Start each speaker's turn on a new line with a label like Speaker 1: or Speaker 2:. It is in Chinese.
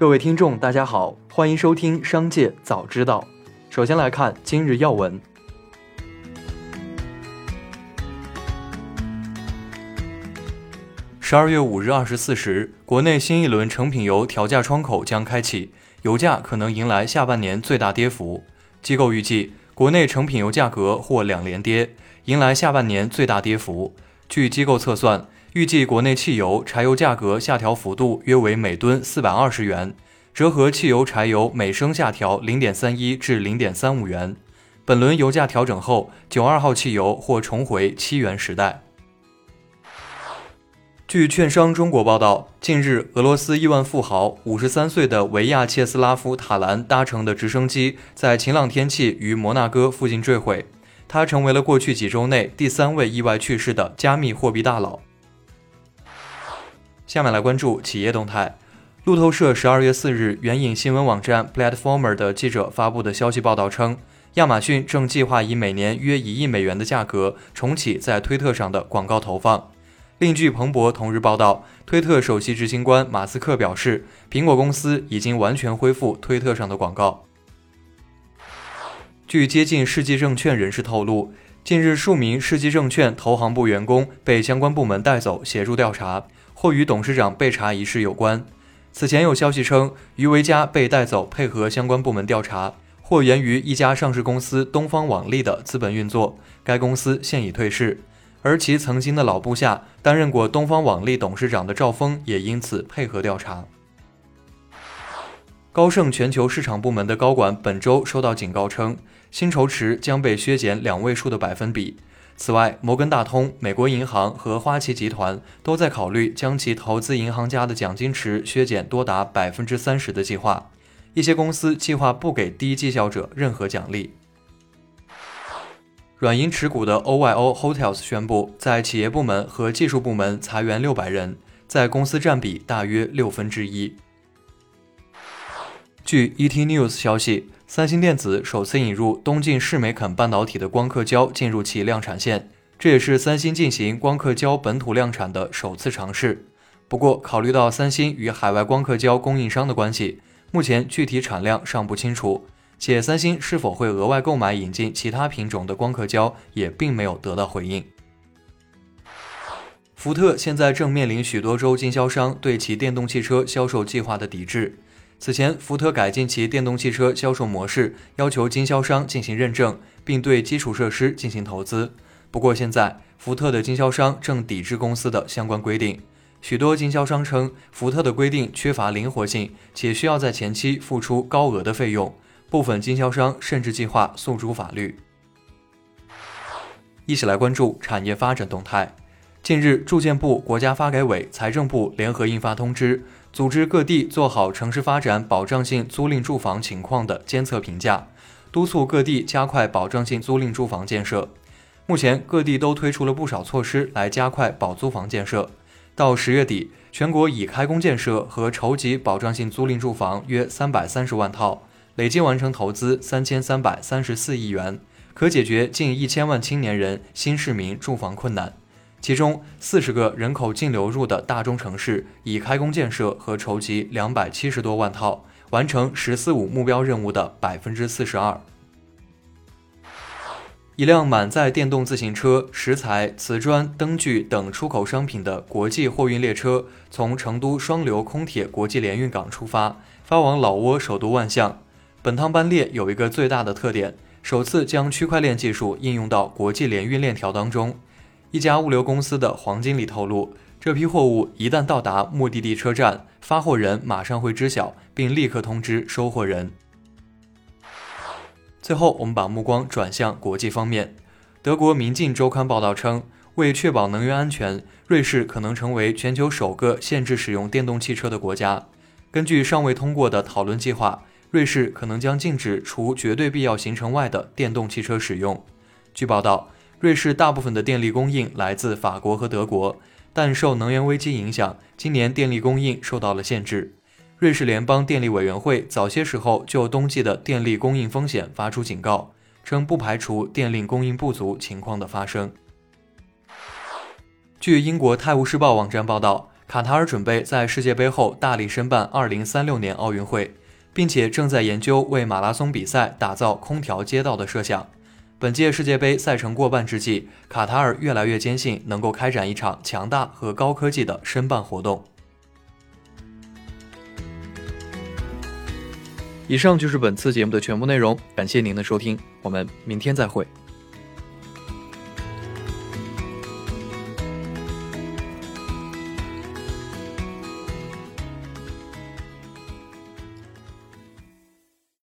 Speaker 1: 各位听众，大家好，欢迎收听《商界早知道》。首先来看今日要闻。十二月五日二十四时，国内新一轮成品油调价窗口将开启，油价可能迎来下半年最大跌幅。机构预计，国内成品油价格或两连跌，迎来下半年最大跌幅。据机构测算。预计国内汽油、柴油价格下调幅度约为每吨四百二十元，折合汽油、柴油每升下调零点三一至零点三五元。本轮油价调整后，九二号汽油或重回七元时代。据券商中国报道，近日，俄罗斯亿万富豪五十三岁的维亚切斯拉夫·塔兰搭乘的直升机在晴朗天气于摩纳哥附近坠毁，他成为了过去几周内第三位意外去世的加密货币大佬。下面来关注企业动态。路透社十二月四日援引新闻网站 Platformer 的记者发布的消息报道称，亚马逊正计划以每年约一亿美元的价格重启在推特上的广告投放。另据彭博同日报道，推特首席执行官马斯克表示，苹果公司已经完全恢复推特上的广告。据接近世纪证券人士透露，近日数名世纪证券投行部员工被相关部门带走协助调查。或与董事长被查一事有关。此前有消息称，于维嘉被带走配合相关部门调查，或源于一家上市公司东方网力的资本运作。该公司现已退市，而其曾经的老部下担任过东方网力董事长的赵峰也因此配合调查。高盛全球市场部门的高管本周收到警告称，薪酬池将被削减两位数的百分比。此外，摩根大通、美国银行和花旗集团都在考虑将其投资银行家的奖金池削减多达百分之三十的计划。一些公司计划不给低绩效者任何奖励。软银持股的 OYO Hotels 宣布，在企业部门和技术部门裁员六百人，在公司占比大约六分之一。据 ET News 消息。三星电子首次引入东晋士美肯半导体的光刻胶进入其量产线，这也是三星进行光刻胶本土量产的首次尝试。不过，考虑到三星与海外光刻胶供应商的关系，目前具体产量尚不清楚，且三星是否会额外购买引进其他品种的光刻胶也并没有得到回应。福特现在正面临许多州经销商对其电动汽车销售计划的抵制。此前，福特改进其电动汽车销售模式，要求经销商进行认证，并对基础设施进行投资。不过，现在福特的经销商正抵制公司的相关规定。许多经销商称，福特的规定缺乏灵活性，且需要在前期付出高额的费用。部分经销商甚至计划诉诸法律。一起来关注产业发展动态。近日，住建部、国家发改委、财政部联合印发通知。组织各地做好城市发展保障性租赁住房情况的监测评价，督促各地加快保障性租赁住房建设。目前，各地都推出了不少措施来加快保租房建设。到十月底，全国已开工建设和筹集保障性租赁住房约三百三十万套，累计完成投资三千三百三十四亿元，可解决近一千万青年人、新市民住房困难。其中，四十个人口净流入的大中城市已开工建设和筹集两百七十多万套，完成“十四五”目标任务的百分之四十二。一辆满载电动自行车、石材、瓷砖、灯具等出口商品的国际货运列车，从成都双流空铁国际联运港出发，发往老挝首都万象。本趟班列有一个最大的特点，首次将区块链技术应用到国际联运链条当中。一家物流公司的黄经理透露，这批货物一旦到达目的地车站，发货人马上会知晓，并立刻通知收货人。最后，我们把目光转向国际方面。德国《民进周刊》报道称，为确保能源安全，瑞士可能成为全球首个限制使用电动汽车的国家。根据尚未通过的讨论计划，瑞士可能将禁止除绝对必要行程外的电动汽车使用。据报道。瑞士大部分的电力供应来自法国和德国，但受能源危机影响，今年电力供应受到了限制。瑞士联邦电力委员会早些时候就冬季的电力供应风险发出警告，称不排除电力供应不足情况的发生。据英国《泰晤士报》网站报道，卡塔尔准备在世界杯后大力申办2036年奥运会，并且正在研究为马拉松比赛打造空调街道的设想。本届世界杯赛程过半之际，卡塔尔越来越坚信能够开展一场强大和高科技的申办活动。以上就是本次节目的全部内容，感谢您的收听，我们明天再会。